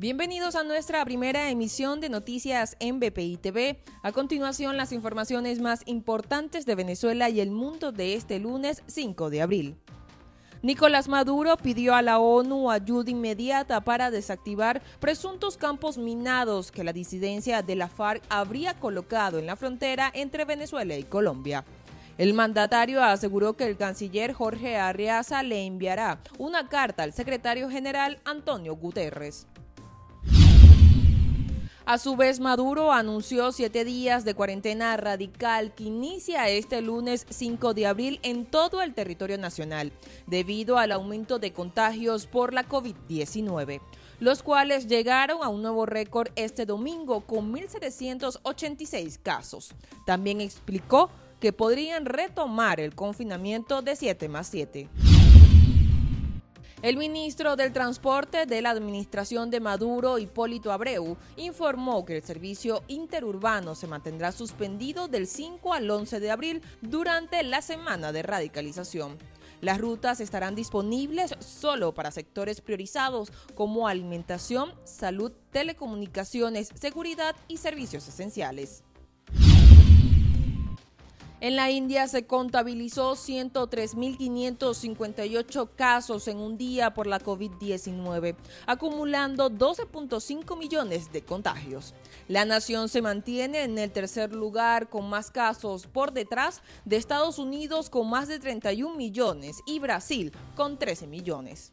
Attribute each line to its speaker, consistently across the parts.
Speaker 1: Bienvenidos a nuestra primera emisión de noticias en BPI TV. A continuación, las informaciones más importantes de Venezuela y el mundo de este lunes 5 de abril. Nicolás Maduro pidió a la ONU ayuda inmediata para desactivar presuntos campos minados que la disidencia de la FARC habría colocado en la frontera entre Venezuela y Colombia. El mandatario aseguró que el canciller Jorge Arriaza le enviará una carta al secretario general Antonio Guterres. A su vez, Maduro anunció siete días de cuarentena radical que inicia este lunes 5 de abril en todo el territorio nacional, debido al aumento de contagios por la COVID-19 los cuales llegaron a un nuevo récord este domingo con 1.786 casos. También explicó que podrían retomar el confinamiento de 7 más 7. El ministro del Transporte de la Administración de Maduro, Hipólito Abreu, informó que el servicio interurbano se mantendrá suspendido del 5 al 11 de abril durante la semana de radicalización. Las rutas estarán disponibles solo para sectores priorizados como alimentación, salud, telecomunicaciones, seguridad y servicios esenciales. En la India se contabilizó 103.558 casos en un día por la COVID-19, acumulando 12.5 millones de contagios. La nación se mantiene en el tercer lugar con más casos por detrás de Estados Unidos con más de 31 millones y Brasil con 13 millones.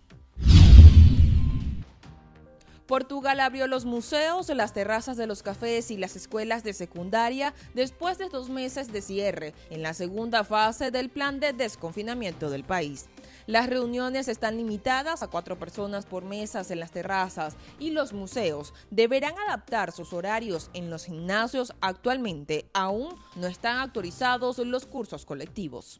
Speaker 1: Portugal abrió los museos, las terrazas de los cafés y las escuelas de secundaria después de dos meses de cierre en la segunda fase del plan de desconfinamiento del país. Las reuniones están limitadas a cuatro personas por mesas en las terrazas y los museos deberán adaptar sus horarios en los gimnasios. Actualmente aún no están autorizados los cursos colectivos.